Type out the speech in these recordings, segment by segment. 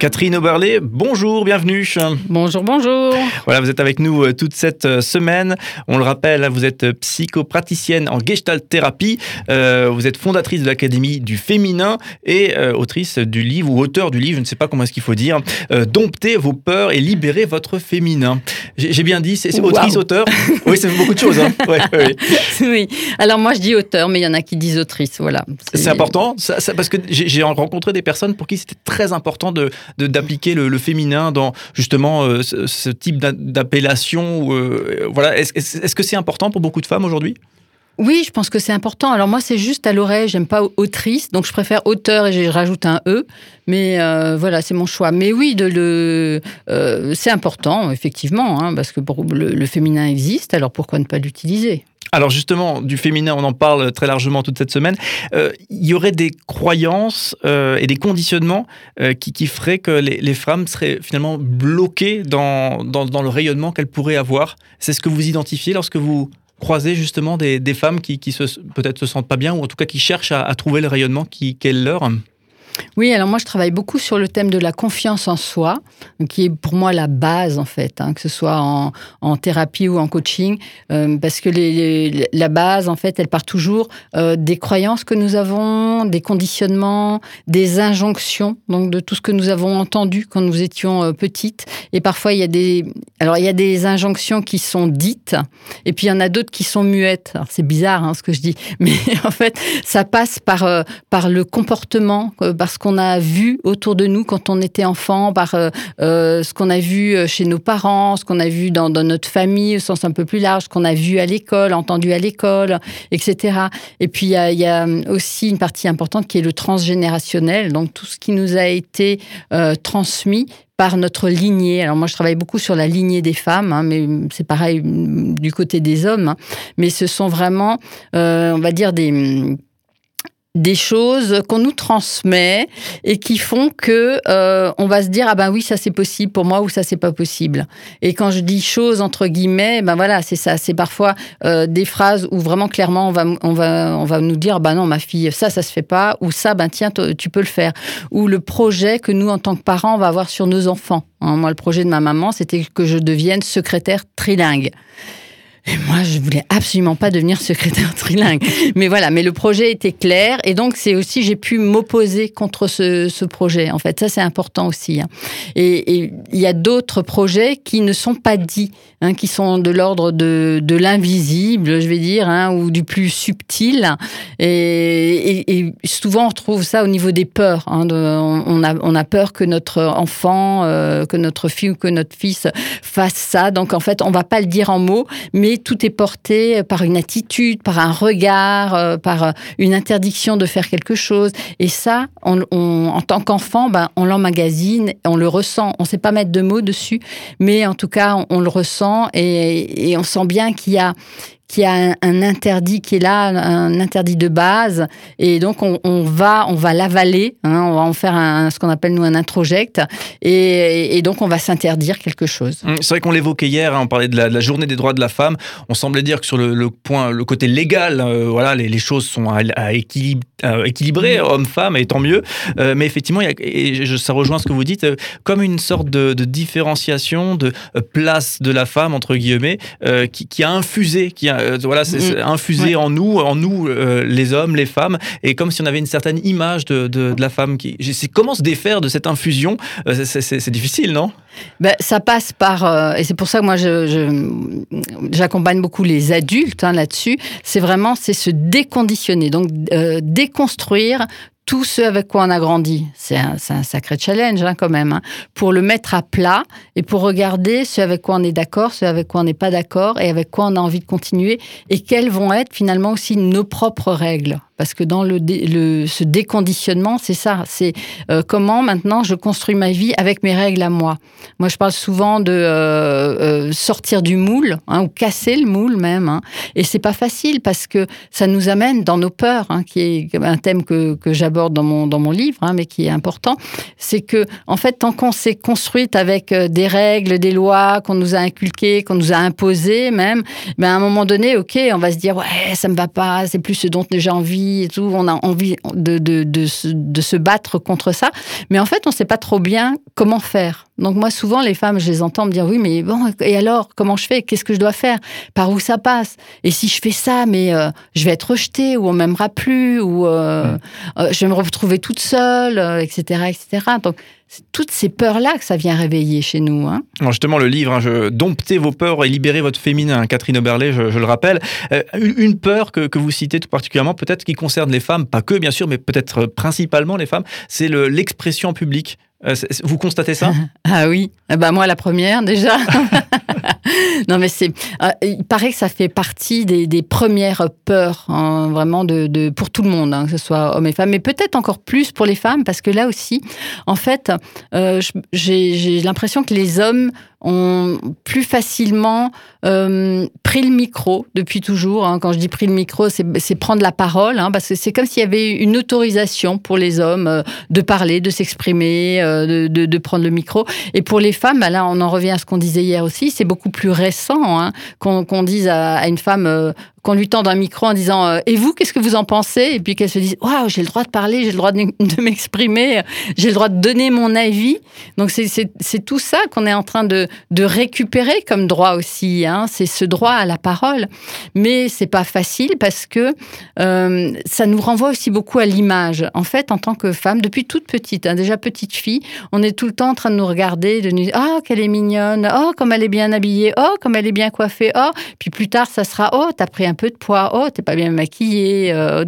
Catherine Oberlé, bonjour, bienvenue. Bonjour, bonjour. Voilà, vous êtes avec nous euh, toute cette euh, semaine. On le rappelle, hein, vous êtes psychopraticienne en gestalt thérapie. Euh, vous êtes fondatrice de l'Académie du féminin et autrice du livre ou auteur du livre, je ne sais pas comment est-ce qu'il faut dire, Domptez vos peurs et libérez votre féminin. J'ai bien dit, c'est autrice, auteur. Oui, c'est beaucoup de choses. Hein. oui. Alors moi, je dis auteur, mais il y en a qui disent autrice. Voilà. C'est important, parce que j'ai rencontré des personnes pour qui c'était très important de d'appliquer le, féminin dans justement euh, ce, type d'appellation euh, Voilà, est-ce que c'est important pour beaucoup de femmes aujourd'hui? Oui, je pense que c'est important. Alors moi, c'est juste à l'oreille, j'aime pas autrice, donc je préfère auteur et je rajoute un E. Mais euh, voilà, c'est mon choix. Mais oui, de le, c'est important, effectivement, hein, parce que le, féminin existe, alors pourquoi ne pas l'utiliser? Alors justement, du féminin, on en parle très largement toute cette semaine. Euh, il y aurait des croyances euh, et des conditionnements euh, qui, feraient que les, femmes seraient finalement bloquées dans, dans, le rayonnement qu'elles pourraient avoir. C'est ce que vous identifiez lorsque vous croisez justement des, femmes qui, qui peut-être se sentent pas bien ou en tout cas qui cherchent à, trouver le rayonnement qui, qui est leur? Oui, alors moi je travaille beaucoup sur le thème de la confiance en soi, qui est pour moi la base en fait, hein, que ce soit en, thérapie ou en coaching, euh, parce que la base en fait, elle part toujours euh, des croyances que nous avons, des conditionnements, des injonctions, donc de tout ce que nous avons entendu quand nous étions euh, petites. Et parfois il y a des, alors il y a des injonctions qui sont dites, et puis il y en a d'autres qui sont muettes. Alors c'est bizarre hein, ce que je dis, mais en fait ça passe par par le comportement, par ce qu'on a vu autour de nous quand on était enfant, par euh, euh, ce qu'on a vu euh, chez nos parents, ce qu'on a vu dans, notre famille au sens un peu plus large, ce qu'on a vu à l'école, entendu à l'école, etc. Et puis il y, a, aussi une partie importante qui est le transgénérationnel, donc tout ce qui nous a été transmis par notre lignée. Alors moi, je travaille beaucoup sur la lignée des femmes, hein, mais c'est pareil du côté des hommes. Hein. Mais ce sont vraiment, on va dire, des des choses qu'on nous transmet et qui font que euh, on va se dire ah ben oui ça c'est possible pour moi ou ça c'est pas possible. Et quand je dis choses entre guillemets ben voilà c'est ça. C'est parfois euh, des phrases où vraiment clairement on va on va on va nous dire ben non ma fille ça ça se fait pas ou ça ben tiens tu peux le faire. Ou le projet que nous en tant que parents on va avoir sur nos enfants. Hein, moi le projet de ma maman c'était que je devienne secrétaire trilingue et moi, je voulais absolument pas devenir secrétaire trilingue. Mais voilà, mais le projet était clair. Et donc, c'est aussi, j'ai pu m'opposer contre ce, ce, projet. En fait, ça, c'est important aussi. Hein. Et il y a d'autres projets qui ne sont pas dits, hein, qui sont de l'ordre de, de l'invisible, je vais dire, hein, ou du plus subtil. Et, et, souvent, on trouve ça au niveau des peurs. De, on, a, on a peur que notre enfant, euh, que notre fille ou que notre fils fasse ça. Donc, en fait, on va pas le dire en mots, mais tout est porté par une attitude, par un regard, euh, par euh, une interdiction de faire quelque chose. Et ça, en tant qu'enfant, ben, on l'emmagasine, on le ressent. On ne sait pas mettre de mots dessus, mais en tout cas, on, le ressent et, et on sent bien qu'il y a qui a un, interdit qui est là, un interdit de base, et donc on, va on va l'avaler, hein, on va en faire ce qu'on appelle nous un introject, et, donc on va s'interdire quelque chose. Mmh, c'est vrai qu'on l'évoquait hier, hein, on parlait de la, journée des droits de la femme, on semblait dire que sur le, point, le côté légal, euh, voilà, les, choses sont à, équilibrer, mmh. homme-femme, et tant mieux, euh, mais effectivement, et ça rejoint ce que vous dites, euh, comme une sorte de, différenciation, de place de la femme entre guillemets, qui, qui, a infusé, qui a euh, voilà, c'est mm. infusé en nous, en nous, euh, les hommes, les femmes, et comme si on avait une certaine image de, de, la femme. Qui, comment se défaire de cette infusion euh, C'est difficile, non? Ben, ça passe par, et c'est pour ça que moi j'accompagne je, beaucoup les adultes hein, là-dessus. C'est vraiment c'est se déconditionner, donc déconstruire tout ce avec quoi on a grandi. C'est un, sacré challenge hein, quand même, hein, pour le mettre à plat et pour regarder ce avec quoi on est d'accord, ce avec quoi on n'est pas d'accord et avec quoi on a envie de continuer et quelles vont être finalement aussi nos propres règles. Parce que dans le, ce déconditionnement, c'est ça. C'est euh, comment maintenant je construis ma vie avec mes règles à moi. Moi, je parle souvent de euh, euh, sortir du moule hein, ou casser le moule même. Hein. Et c'est pas facile parce que ça nous amène dans nos peurs, hein, qui est un thème que, que j'aborde dans mon, dans mon livre, hein, mais qui est important. C'est que, en fait, tant qu'on s'est construite avec des règles, des lois qu'on nous a inculquées, qu'on nous a imposées même, ben à un moment donné, ok, on va se dire ouais, ça me va pas, c'est plus ce dont j'ai envie et tout, on a envie de, de, de, se, de se battre contre ça. Mais en fait, on ne sait pas trop bien comment faire. Donc moi, souvent, les femmes, je les entends me dire, oui, mais bon, et alors, comment je fais? Qu'est-ce que je dois faire? Par où ça passe? Et si je fais ça, mais euh, je vais être rejetée, ou on m'aimera plus, ou euh, euh, je vais me retrouver toute seule, etc., etc. Donc, toutes ces peurs-là que ça vient réveiller chez nous. Hein. Justement, le livre, hein, je, Dompter vos peurs et libérer votre féminin, Catherine Oberlé, je, le rappelle. Euh, une peur que, que, vous citez tout particulièrement, peut-être qui concerne les femmes, pas que bien sûr, mais peut-être principalement les femmes, c'est l'expression publique. Euh, vous constatez ça? Ah oui, bah moi la première déjà. non mais c'est, euh, il paraît que ça fait partie des, des premières peurs hein, vraiment de, de, pour tout le monde, hein, que ce soit hommes et femmes, mais peut-être encore plus pour les femmes parce que là aussi, en fait, euh, j'ai l'impression que les hommes ont plus facilement euh, pris le micro depuis toujours. Hein. Quand je dis pris le micro, c'est prendre la parole, hein, parce que c'est comme s'il y avait une autorisation pour les hommes euh, de parler, de s'exprimer, euh, de, de, de, prendre le micro. Et pour les femmes, bah là, on en revient à ce qu'on disait hier aussi, c'est beaucoup plus récent hein, qu'on dise à, à, une femme euh, qu'on lui tende un micro en disant euh, Et vous, qu'est-ce que vous en pensez? Et puis qu'elle se dise Waouh, j'ai le droit de parler, j'ai le droit de, m'exprimer, j'ai le droit de donner mon avis. Donc c'est tout ça qu'on est en train de, de, récupérer comme droit aussi. Hein. C'est ce droit à la parole. Mais c'est pas facile parce que euh, ça nous renvoie aussi beaucoup à l'image. En fait, en tant que femme, depuis toute petite, hein, déjà petite fille, on est tout le temps en train de nous regarder, de nous dire Oh, qu'elle est mignonne, oh, comme elle est bien habillée, oh, comme elle est bien coiffée, oh. Puis plus tard, ça sera Oh, t'as pris un peu de poids, oh, t'es pas bien maquillée. Euh,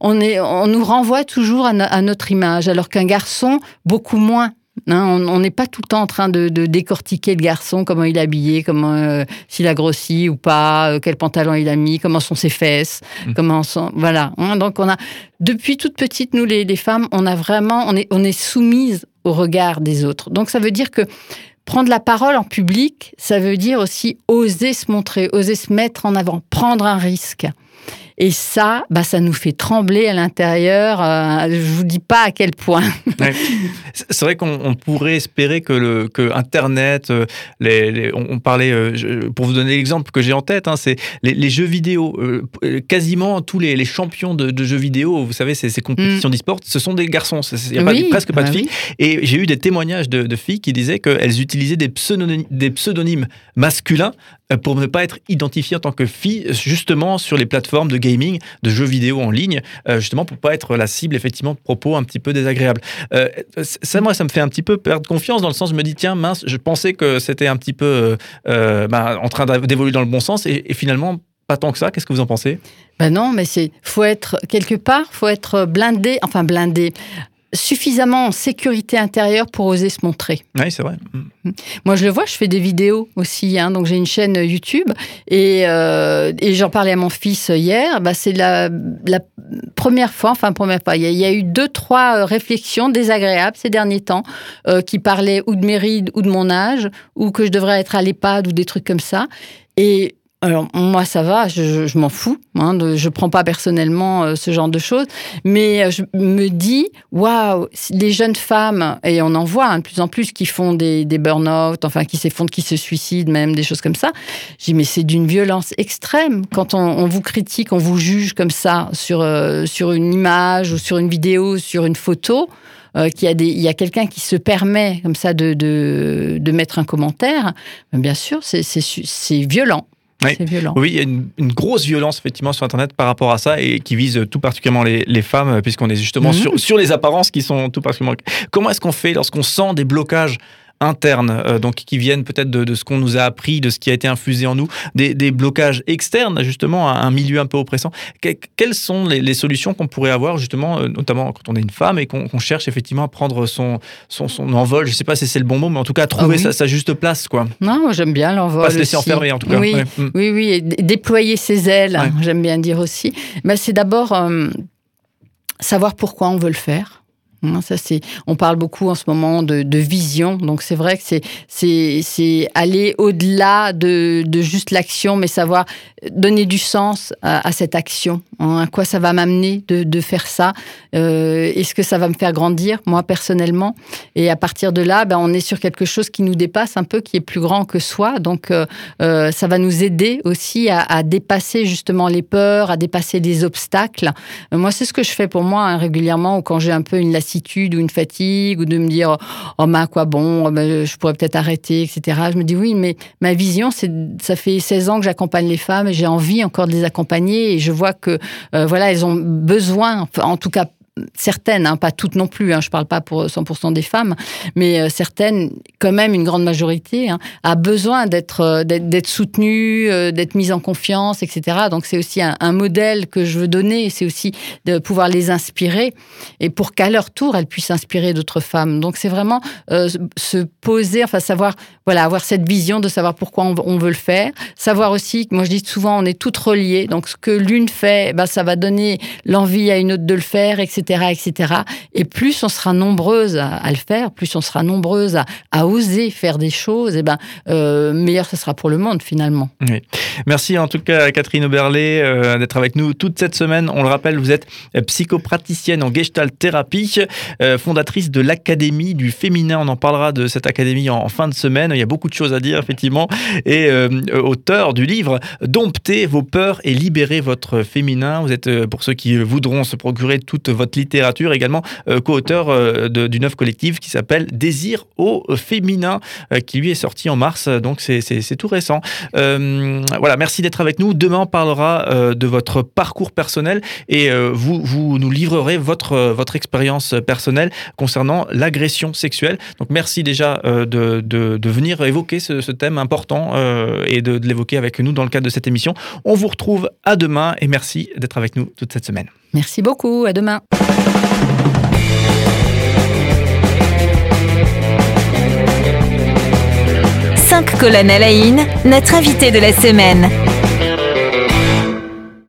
on, est, on nous renvoie toujours à, no à notre image, alors qu'un garçon, beaucoup moins. Hein, on n'est pas tout le temps en train de, de, décortiquer le garçon, comment il est habillé, comment euh, s'il a grossi ou pas, euh, quel pantalon il a mis, comment sont ses fesses, mmh. comment sont voilà. Hein, donc on a depuis toute petite nous les, les, femmes, on a vraiment on est on est soumise au regard des autres. Donc ça veut dire que prendre la parole en public, ça veut dire aussi oser se montrer, oser se mettre en avant, prendre un risque. Et ça, bah, ça nous fait trembler à l'intérieur. Euh, je vous dis pas à quel point. ouais. C'est vrai qu'on pourrait espérer que, le, que Internet, euh, les, les, on, parlait, euh, pour vous donner l'exemple que j'ai en tête, hein, c'est les, les, jeux vidéo. Euh, quasiment tous les, champions de, de, jeux vidéo, vous savez, ces, ces compétitions mm. d'e-sport, ce sont des garçons. Il n'y a oui, pas, presque pas bah de filles. Oui. Et j'ai eu des témoignages de, de, filles qui disaient qu'elles utilisaient des pseudonymes, des pseudonymes masculins pour ne pas être identifiées en tant que filles, justement sur les plateformes de gaming, de jeux vidéo en ligne, euh, justement pour pas être la cible effectivement de propos un petit peu désagréables. Euh, ça, moi, ça me fait un petit peu perdre confiance dans le sens, je me dis tiens mince, je pensais que c'était un petit peu euh, bah, en train d'évoluer dans le bon sens et, et finalement pas tant que ça. Qu'est-ce que vous en pensez? Ben non, mais c'est faut être quelque part, faut être blindé, enfin blindé suffisamment en sécurité intérieure pour oser se montrer. Oui, c'est vrai. Mm. Moi, je le vois, je fais des vidéos aussi. Hein, donc, j'ai une chaîne YouTube et, euh, et j'en parlais à mon fils hier. Bah, c'est la, la, première fois, enfin, première fois, il y, a, il y, a eu deux, trois réflexions désagréables ces derniers temps euh, qui parlaient ou de mes rides ou de mon âge ou que je devrais être à l'EHPAD ou des trucs comme ça. Et alors moi ça va, je, je m'en fous, hein, de, je prends pas personnellement euh, ce genre de choses, mais euh, je me dis waouh, les jeunes femmes et on en voit hein, de plus en plus qui font des, des burn-out, enfin qui s'effondrent, qui se suicident même, des choses comme ça. Dis mais c'est d'une violence extrême quand on, on, vous critique, on vous juge comme ça sur euh, sur une image ou sur une vidéo, sur une photo. Euh, qu'il y a, des, il y a quelqu'un qui se permet comme ça de, de, de mettre un commentaire, bien sûr, c'est violent. Oui. C'est violent. Oui, il y a une, une, grosse violence effectivement sur Internet par rapport à ça et qui vise tout particulièrement les, les femmes puisqu'on est justement mmh. sur, sur les apparences qui sont tout particulièrement. Comment est-ce qu'on fait lorsqu'on sent des blocages internes, euh, donc qui viennent peut-être de, de, ce qu'on nous a appris, de ce qui a été infusé en nous, des, des blocages externes justement à un milieu un peu oppressant. Que, quelles sont les, les solutions qu'on pourrait avoir justement, euh, notamment quand on est une femme et qu'on qu cherche effectivement à prendre son, son, son envol, je sais pas si c'est le bon mot, mais en tout cas à trouver ah oui. sa, sa, juste place. quoi. Non, j'aime bien l'envol. Pas se laisser aussi. enfermer en tout cas. Oui, ouais. oui, oui, et déployer ses ailes, ouais. j'aime bien dire aussi. Mais c'est d'abord euh, savoir pourquoi on veut le faire Hein, c'est, on parle beaucoup en ce moment de, vision, donc c'est vrai que c'est, aller au-delà de, juste l'action, mais savoir donner du sens à, cette action. Hein, à quoi ça va m'amener de, faire ça? Euh, Est-ce que ça va me faire grandir, moi personnellement? Et à partir de là, ben, on est sur quelque chose qui nous dépasse un peu, qui est plus grand que soi. Donc, euh, euh, ça va nous aider aussi à, dépasser justement les peurs, à dépasser des obstacles. Moi, c'est ce que je fais pour moi hein, régulièrement, ou quand j'ai un peu une lassitude ou une fatigue, ou de me dire oh mais à quoi bon, oh, ben, je pourrais peut-être arrêter, etc. Je me dis oui, mais ma vision, c'est ça fait 16 ans que j'accompagne les femmes et j'ai envie encore de les accompagner et je vois que euh, voilà, elles ont besoin, en tout cas certaines, hein, pas toutes non plus, hein, je ne parle pas pour 100% des femmes, mais euh, certaines, quand même une grande majorité, hein, a besoin d'être euh, d'être soutenue, euh, d'être mise en confiance, etc. Donc c'est aussi un, modèle que je veux donner, c'est aussi de pouvoir les inspirer, et pour qu'à leur tour, elles puissent inspirer d'autres femmes. Donc c'est vraiment se poser, enfin savoir, voilà, avoir cette vision de savoir pourquoi on, veut le faire, savoir aussi, moi je dis souvent, on est toutes reliées, donc ce que l'une fait, ben, ça va donner l'envie à une autre de le faire, etc etc., Et plus on sera nombreuses à, à, le faire, plus on sera nombreuses à, à oser faire des choses, et ben euh, meilleur ce sera pour le monde finalement. Merci en tout cas Catherine Oberlé euh, d'être avec nous toute cette semaine. On le rappelle, vous êtes psychopraticienne en Gestalt thérapie, euh, fondatrice de l'Académie du féminin. On en parlera de cette académie en, en, fin de semaine. Il y a beaucoup de choses à dire effectivement. Et auteur du livre Domptez vos peurs et libérez votre féminin. Vous êtes pour ceux qui voudront se procurer toute votre littérature, également euh, co-auteur euh, d'une œuvre collective qui s'appelle Désir au féminin, euh, qui lui est sorti en mars, donc c'est tout récent. Voilà, merci d'être avec nous. Demain, on parlera de votre parcours personnel et vous, vous nous livrerez votre, votre expérience personnelle concernant l'agression sexuelle. Donc merci déjà de, venir évoquer ce, thème important et de l'évoquer avec nous dans le cadre de cette émission. On vous retrouve à demain et merci d'être avec nous toute cette semaine. Merci beaucoup, à demain. Cinq colonnes à la notre invité de la semaine.